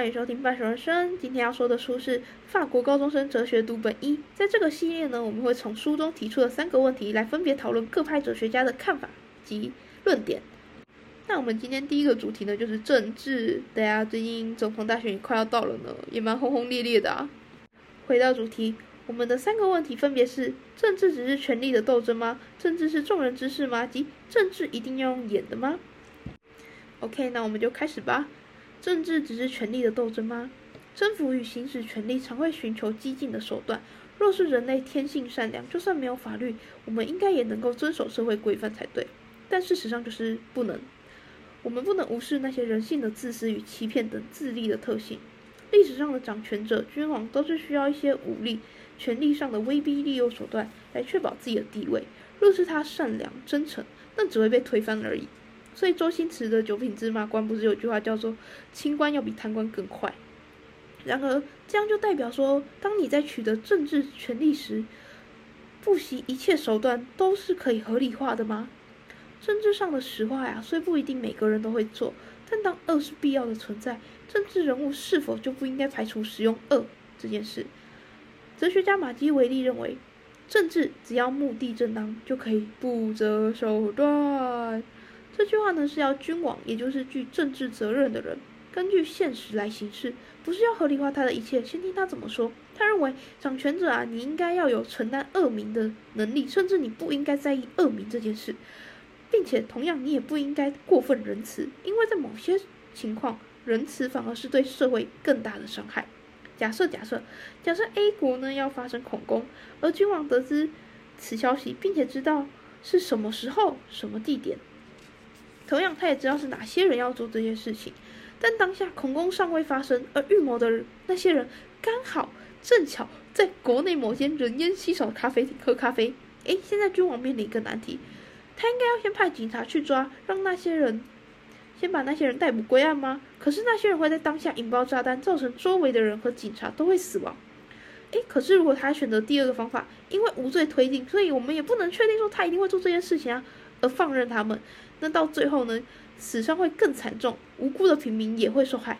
欢迎收听半熟人生。今天要说的书是《法国高中生哲学读本一》。在这个系列呢，我们会从书中提出的三个问题来分别讨论各派哲学家的看法及论点。那我们今天第一个主题呢，就是政治。大家最近总统大选也快要到了呢，也蛮轰轰烈烈的啊。回到主题，我们的三个问题分别是：政治只是权力的斗争吗？政治是众人之事吗？及政治一定要用演的吗？OK，那我们就开始吧。政治只是权力的斗争吗？征服与行使权力常会寻求激进的手段。若是人类天性善良，就算没有法律，我们应该也能够遵守社会规范才对。但事实上就是不能。我们不能无视那些人性的自私与欺骗等自利的特性。历史上的掌权者、君王都是需要一些武力、权力上的威逼利诱手段来确保自己的地位。若是他善良真诚，那只会被推翻而已。所以周星驰的九品芝麻官不是有句话叫做“清官要比贪官更快”？然而，这样就代表说，当你在取得政治权力时，不惜一切手段都是可以合理化的吗？政治上的实话呀，虽不一定每个人都会做，但当恶是必要的存在，政治人物是否就不应该排除使用恶这件事？哲学家马基维利认为，政治只要目的正当，就可以不择手段。这句话呢是要君王，也就是具政治责任的人，根据现实来行事，不是要合理化他的一切。先听他怎么说。他认为，掌权者啊，你应该要有承担恶名的能力，甚至你不应该在意恶名这件事，并且同样你也不应该过分仁慈，因为在某些情况，仁慈反而是对社会更大的伤害。假设假设假设 A 国呢要发生恐攻，而君王得知此消息，并且知道是什么时候、什么地点。同样，他也知道是哪些人要做这些事情，但当下恐攻尚未发生，而预谋的那些人刚好正巧在国内某间人烟稀少的咖啡厅喝咖啡。诶，现在君王面临一个难题，他应该要先派警察去抓，让那些人先把那些人逮捕归案吗？可是那些人会在当下引爆炸弹，造成周围的人和警察都会死亡。诶，可是如果他选择第二个方法，因为无罪推定，所以我们也不能确定说他一定会做这件事情啊，而放任他们。那到最后呢，死伤会更惨重，无辜的平民也会受害。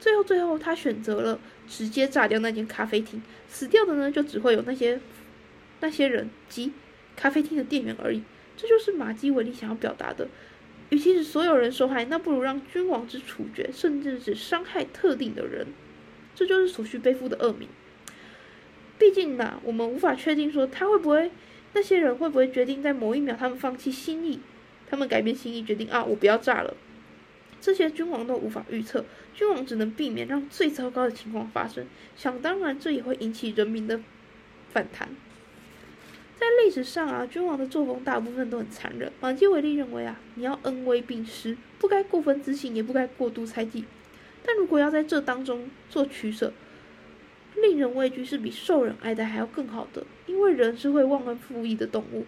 最后，最后他选择了直接炸掉那间咖啡厅，死掉的呢就只会有那些那些人及咖啡厅的店员而已。这就是马基维利想要表达的：，与其使所有人受害，那不如让君王之处决，甚至只伤害特定的人。这就是所需背负的恶名。毕竟呢，我们无法确定说他会不会，那些人会不会决定在某一秒他们放弃心意。他们改变心意，决定啊，我不要炸了。这些君王都无法预测，君王只能避免让最糟糕的情况发生。想当然，这也会引起人民的反弹。在历史上啊，君王的作风大部分都很残忍。马基维利认为啊，你要恩威并施，不该过分自信，也不该过度猜忌。但如果要在这当中做取舍，令人畏惧是比受人爱戴还要更好的，因为人是会忘恩负义的动物，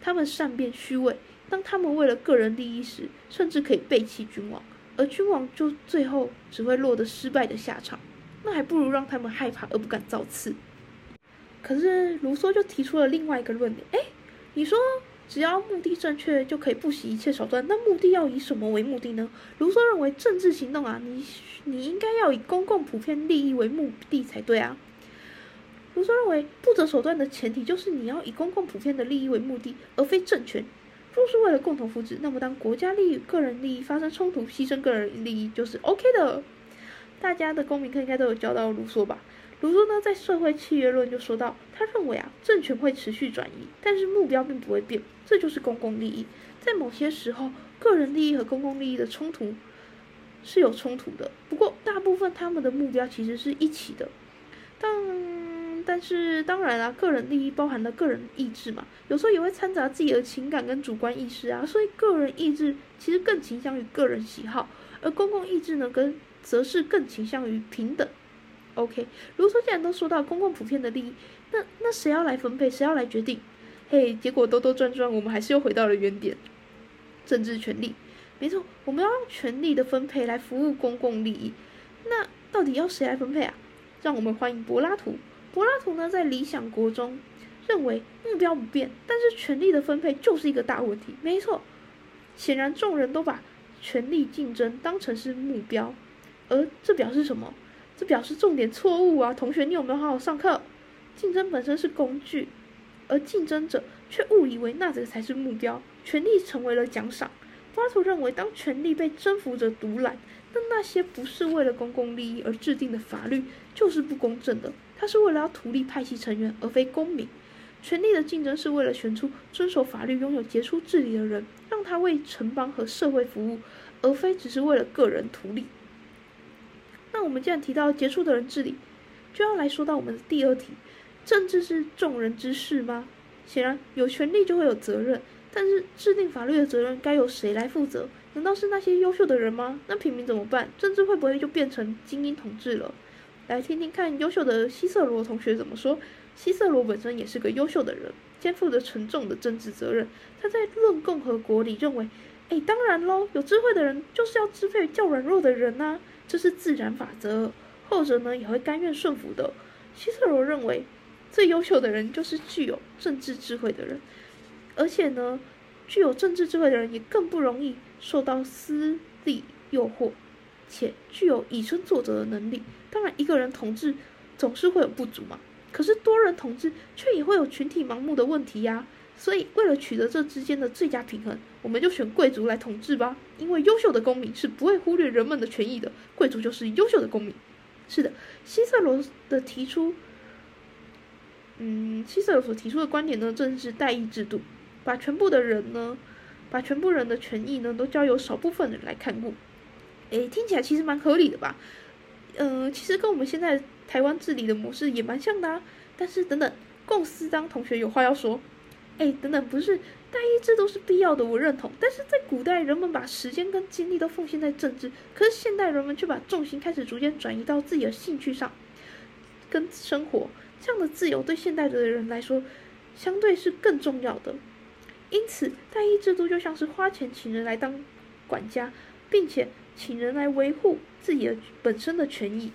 他们善变虚伪。当他们为了个人利益时，甚至可以背弃君王，而君王就最后只会落得失败的下场。那还不如让他们害怕而不敢造次。可是卢梭就提出了另外一个论点：哎，你说只要目的正确就可以不惜一切手段，那目的要以什么为目的呢？卢梭认为政治行动啊，你你应该要以公共普遍利益为目的才对啊。卢梭认为不择手段的前提就是你要以公共普遍的利益为目的，而非政权。若是为了共同福祉，那么当国家利益个人利益发生冲突，牺牲个人利益就是 OK 的。大家的公民课应该都有教到卢梭吧？卢梭呢，在《社会契约论》就说到，他认为啊，政权会持续转移，但是目标并不会变，这就是公共利益。在某些时候，个人利益和公共利益的冲突是有冲突的，不过大部分他们的目标其实是一起的。但但是当然啦，个人利益包含了个人意志嘛，有时候也会掺杂自己的情感跟主观意识啊，所以个人意志其实更倾向于个人喜好，而公共意志呢，跟则是更倾向于平等。OK，如说既然都说到公共普遍的利益，那那谁要来分配，谁要来决定？嘿，结果兜兜转转，我们还是又回到了原点，政治权利。没错，我们要用权力的分配来服务公共利益，那到底要谁来分配啊？让我们欢迎柏拉图。柏拉图呢，在《理想国》中认为目标不变，但是权力的分配就是一个大问题。没错，显然众人都把权力竞争当成是目标，而这表示什么？表示重点错误啊！同学，你有没有好好上课？竞争本身是工具，而竞争者却误以为那个才是目标，权力成为了奖赏。巴图认为，当权力被征服者独揽，那那些不是为了公共利益而制定的法律就是不公正的。他是为了要图利派系成员，而非公民。权力的竞争是为了选出遵守法律、拥有杰出治理的人，让他为城邦和社会服务，而非只是为了个人图利。我们既然提到杰出的人治理，就要来说到我们的第二题：政治是众人之事吗？显然，有权利就会有责任，但是制定法律的责任该由谁来负责？难道是那些优秀的人吗？那平民怎么办？政治会不会就变成精英统治了？来听听看优秀的希瑟罗同学怎么说。希瑟罗本身也是个优秀的人，肩负着沉重的政治责任。他在《论共和国》里认为：“哎，当然喽，有智慧的人就是要支配较软弱的人呐，这是自然法则。后者呢也会甘愿顺服的。”希瑟罗认为，最优秀的人就是具有政治智慧的人，而且呢，具有政治智慧的人也更不容易受到私利诱惑，且具有以身作则的能力。当然，一个人统治总是会有不足嘛。可是多人统治却也会有群体盲目的问题呀，所以为了取得这之间的最佳平衡，我们就选贵族来统治吧。因为优秀的公民是不会忽略人们的权益的，贵族就是优秀的公民。是的，希瑟罗的提出，嗯，希瑟罗所提出的观点呢，正是代议制度，把全部的人呢，把全部人的权益呢，都交由少部分人来看顾。诶，听起来其实蛮合理的吧？嗯，其实跟我们现在。台湾治理的模式也蛮像的啊，但是等等，共思当同学有话要说，哎，等等，不是代议制度是必要的，我认同。但是在古代，人们把时间跟精力都奉献在政治，可是现代人们却把重心开始逐渐转移到自己的兴趣上，跟生活。这样的自由对现代的人来说，相对是更重要的。因此，代议制度就像是花钱请人来当管家，并且请人来维护自己的本身的权益。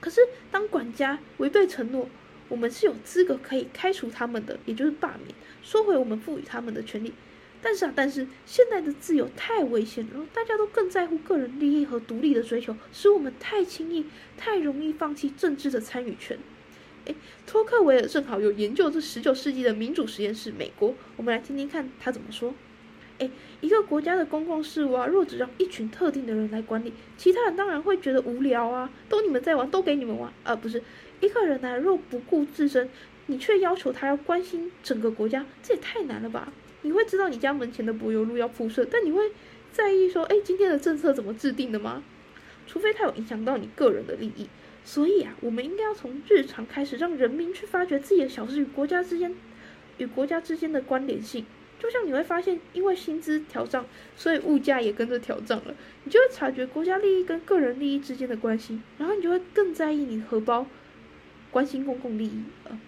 可是，当管家违背承诺，我们是有资格可以开除他们的，也就是罢免，收回我们赋予他们的权利。但是啊，但是现在的自由太危险了，大家都更在乎个人利益和独立的追求，使我们太轻易、太容易放弃政治的参与权。诶，托克维尔正好有研究这十九世纪的民主实验室，美国，我们来听听看他怎么说。哎，一个国家的公共事务啊，若只让一群特定的人来管理，其他人当然会觉得无聊啊。都你们在玩，都给你们玩啊，不是一个人呢？若不顾自身，你却要求他要关心整个国家，这也太难了吧？你会知道你家门前的柏油路要铺设，但你会在意说，哎，今天的政策怎么制定的吗？除非它有影响到你个人的利益。所以啊，我们应该要从日常开始，让人民去发掘自己的小事与国家之间与国家之间的关联性。就像你会发现，因为薪资调涨，所以物价也跟着调涨了。你就会察觉国家利益跟个人利益之间的关系，然后你就会更在意你荷包，关心公共利益了。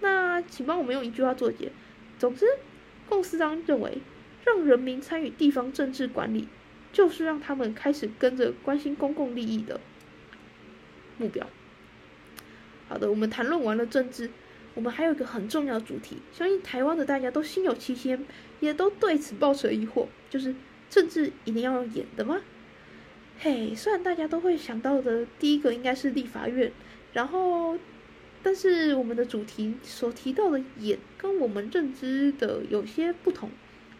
那请帮我们用一句话作结。总之，共司章认为，让人民参与地方政治管理，就是让他们开始跟着关心公共利益的目标。好的，我们谈论完了政治。我们还有一个很重要的主题，相信台湾的大家都心有戚戚，也都对此抱持疑惑，就是政治一定要演的吗？嘿，虽然大家都会想到的第一个应该是立法院，然后，但是我们的主题所提到的演跟我们认知的有些不同，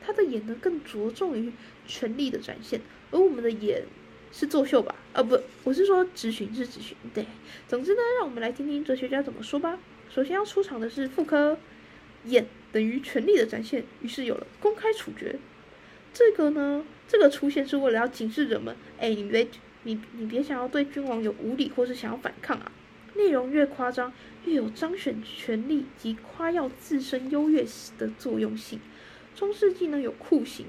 他的演呢更着重于权力的展现，而我们的演是作秀吧？啊不，我是说执行是执行，对。总之呢，让我们来听听哲学家怎么说吧。首先要出场的是妇科，眼等于权力的展现，于是有了公开处决。这个呢，这个出现是为了要警示人们，哎，你别你你别想要对君王有无礼或是想要反抗啊。内容越夸张，越有彰显权力及夸耀自身优越的作用性。中世纪呢有酷刑，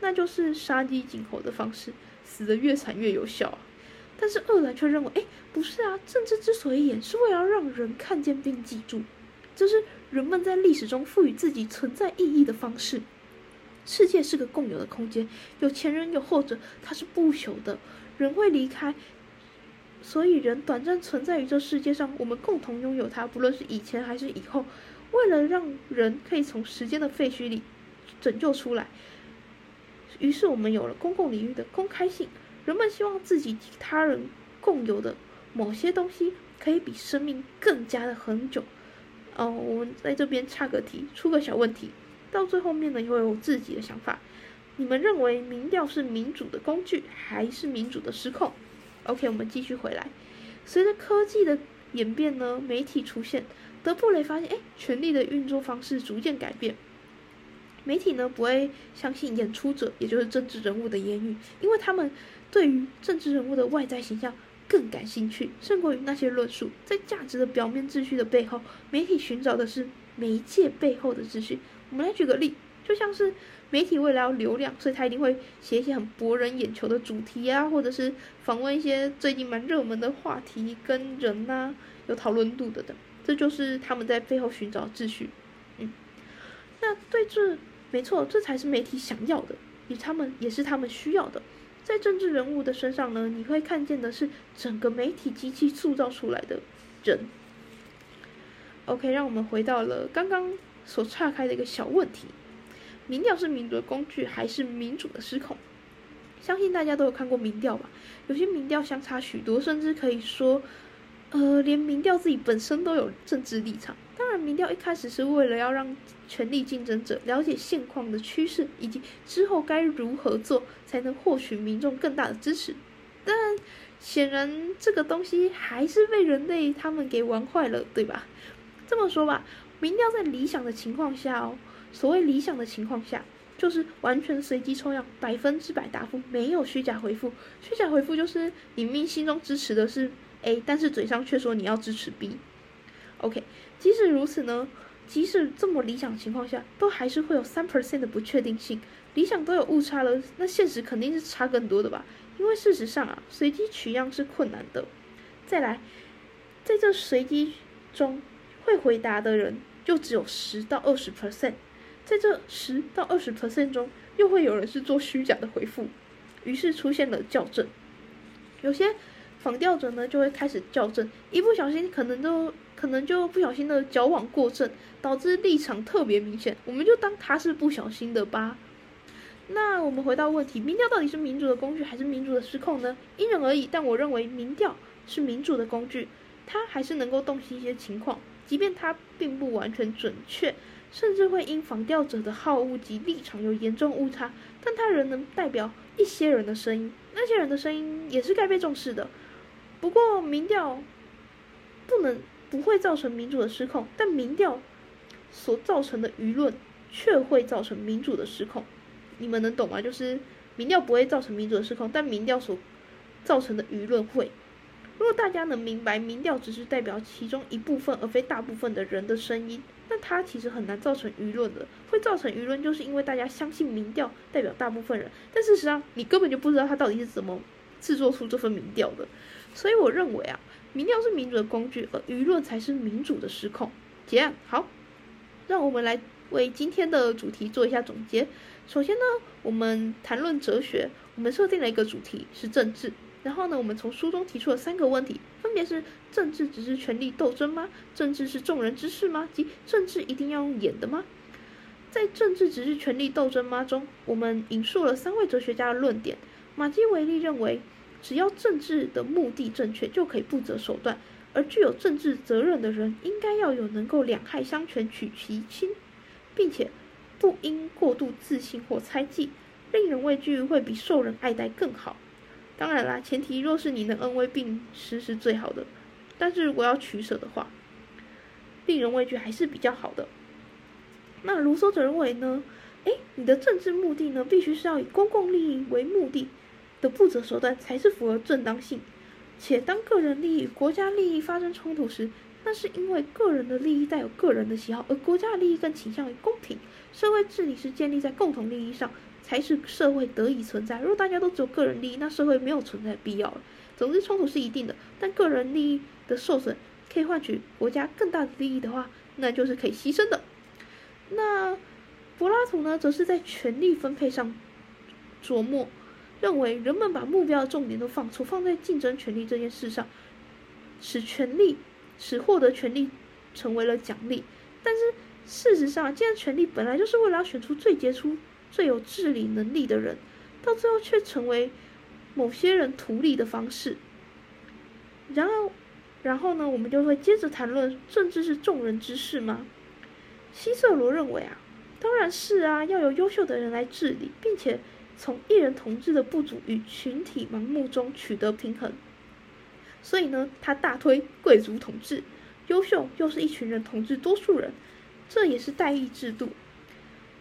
那就是杀鸡儆猴的方式，死得越惨越有效。但是二来却认为，哎，不是啊，政治之所以演，是为了让人看见并记住，这是人们在历史中赋予自己存在意义的方式。世界是个共有的空间，有前人有后者，它是不朽的，人会离开，所以人短暂存在于这世界上，我们共同拥有它，不论是以前还是以后。为了让人可以从时间的废墟里拯救出来，于是我们有了公共领域的公开性。人们希望自己及他人共有的某些东西可以比生命更加的恒久。哦，我们在这边插个题，出个小问题，到最后面呢又有自己的想法。你们认为民调是民主的工具，还是民主的失控？OK，我们继续回来。随着科技的演变呢，媒体出现，德布雷发现，哎，权力的运作方式逐渐改变。媒体呢不会相信演出者，也就是政治人物的言语，因为他们对于政治人物的外在形象更感兴趣，胜过于那些论述。在价值的表面秩序的背后，媒体寻找的是媒介背后的秩序。我们来举个例，就像是媒体为了要流量，所以他一定会写一些很博人眼球的主题啊，或者是访问一些最近蛮热门的话题跟人呐，有讨论度的等。这就是他们在背后寻找秩序。嗯，那对这。没错，这才是媒体想要的，也他们也是他们需要的。在政治人物的身上呢，你会看见的是整个媒体机器塑造出来的人。OK，让我们回到了刚刚所岔开的一个小问题：民调是民主的工具，还是民主的失控？相信大家都有看过民调吧？有些民调相差许多，甚至可以说，呃，连民调自己本身都有政治立场。当然，民调一开始是为了要让权力竞争者了解现况的趋势，以及之后该如何做才能获取民众更大的支持。但显然，这个东西还是被人类他们给玩坏了，对吧？这么说吧，民调在理想的情况下哦，所谓理想的情况下，就是完全随机抽样，百分之百答复，没有虚假回复。虚假回复就是你明心中支持的是 A，但是嘴上却说你要支持 B。OK。即使如此呢，即使这么理想情况下，都还是会有三 percent 的不确定性。理想都有误差了，那现实肯定是差更多的吧？因为事实上啊，随机取样是困难的。再来，在这随机中会回答的人就只有十到二十 percent，在这十到二十 percent 中，又会有人是做虚假的回复，于是出现了校正。有些仿调者呢，就会开始校正，一不小心可能都。可能就不小心的矫枉过正，导致立场特别明显，我们就当他是不小心的吧。那我们回到问题，民调到底是民主的工具还是民主的失控呢？因人而异，但我认为民调是民主的工具，它还是能够洞悉一些情况，即便它并不完全准确，甚至会因仿调者的好恶及立场有严重误差，但它仍能代表一些人的声音，那些人的声音也是该被重视的。不过民调不能。不会造成民主的失控，但民调所造成的舆论却会造成民主的失控。你们能懂吗？就是民调不会造成民主的失控，但民调所造成的舆论会。如果大家能明白，民调只是代表其中一部分而非大部分的人的声音，那它其实很难造成舆论的。会造成舆论，就是因为大家相信民调代表大部分人，但事实上你根本就不知道他到底是怎么制作出这份民调的。所以我认为啊。民调是民主的工具，而舆论才是民主的失控。结案好，让我们来为今天的主题做一下总结。首先呢，我们谈论哲学，我们设定了一个主题是政治。然后呢，我们从书中提出了三个问题，分别是：政治只是权力斗争吗？政治是众人之事吗？即政治一定要用演的吗？在政治只是权力斗争吗中，我们引述了三位哲学家的论点。马基维利认为。只要政治的目的正确，就可以不择手段。而具有政治责任的人，应该要有能够两害相权取其轻，并且不应过度自信或猜忌。令人畏惧会比受人爱戴更好。当然啦，前提若是你能恩威并施是最好的。但是如果要取舍的话，令人畏惧还是比较好的。那卢梭则认为呢？诶，你的政治目的呢，必须是要以公共利益为目的。的不择手段才是符合正当性，且当个人利益与国家利益发生冲突时，那是因为个人的利益带有个人的喜好，而国家利益更倾向于公平。社会治理是建立在共同利益上，才是社会得以存在。如果大家都只有个人利益，那社会没有存在必要了。总之，冲突是一定的，但个人利益的受损可以换取国家更大的利益的话，那就是可以牺牲的。那柏拉图呢，则是在权力分配上琢磨。认为人们把目标的重点都放错，放在竞争权力这件事上，使权力使获得权力成为了奖励。但是事实上，既然权利本来就是为了要选出最杰出、最有治理能力的人，到最后却成为某些人图利的方式。然后，然后呢，我们就会接着谈论政治是众人之事吗？希瑟罗认为啊，当然是啊，要有优秀的人来治理，并且从一人统治的不足与群体盲目中取得平衡。所以呢，他大推贵族统治，优秀又是一群人统治多数人，这也是代议制度。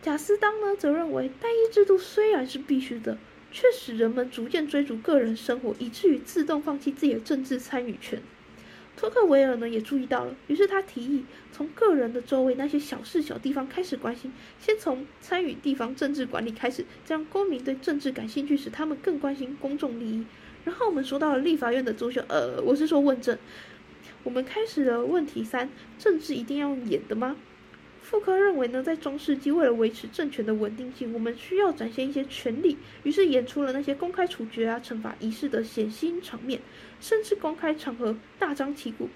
贾斯当呢，则认为代议制度虽然是必须的。却使人们逐渐追逐个人生活，以至于自动放弃自己的政治参与权。托克维尔呢也注意到了，于是他提议从个人的周围那些小事小地方开始关心，先从参与地方政治管理开始，这样公民对政治感兴趣，使他们更关心公众利益。然后我们说到了立法院的作秀，呃，我是说问政。我们开始了问题三：政治一定要演的吗？傅科认为呢，在中世纪，为了维持政权的稳定性，我们需要展现一些权力，于是演出了那些公开处决啊、惩罚仪式的血腥场面，甚至公开场合大张旗鼓。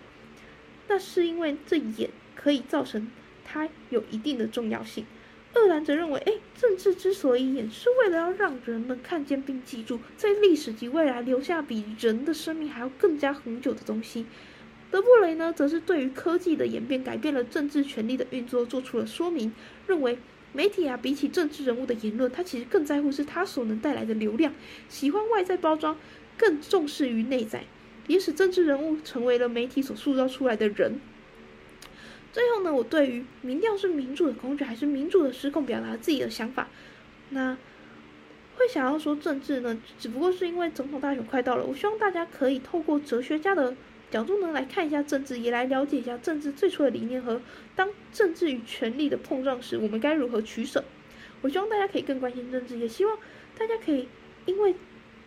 那是因为这演可以造成它有一定的重要性。厄兰则认为，哎，政治之所以演，是为了要让人们看见并记住，在历史及未来留下比人的生命还要更加恒久的东西。德布雷呢，则是对于科技的演变改变了政治权力的运作做出了说明，认为媒体啊，比起政治人物的言论，他其实更在乎是他所能带来的流量，喜欢外在包装，更重视于内在，也使政治人物成为了媒体所塑造出来的人。最后呢，我对于民调是民主的工具还是民主的失控，表达自己的想法。那会想要说政治呢，只不过是因为总统大选快到了，我希望大家可以透过哲学家的。角度呢来看一下政治，也来了解一下政治最初的理念和当政治与权力的碰撞时，我们该如何取舍。我希望大家可以更关心政治，也希望大家可以因为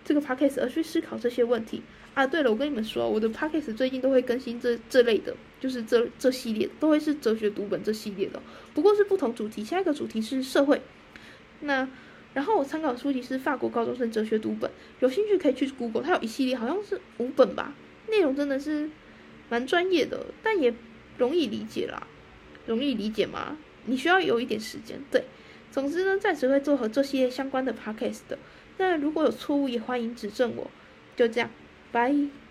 这个 podcast 而去思考这些问题啊。对了，我跟你们说，我的 podcast 最近都会更新这这类的，就是这这系列都会是哲学读本这系列的，不过是不同主题。下一个主题是社会。那然后我参考书籍是法国高中生哲学读本，有兴趣可以去 Google，它有一系列，好像是五本吧。内容真的是蛮专业的，但也容易理解啦。容易理解吗？你需要有一点时间。对，总之呢，暂时会做和这些相关的 podcast 的。那如果有错误，也欢迎指正我。就这样，拜。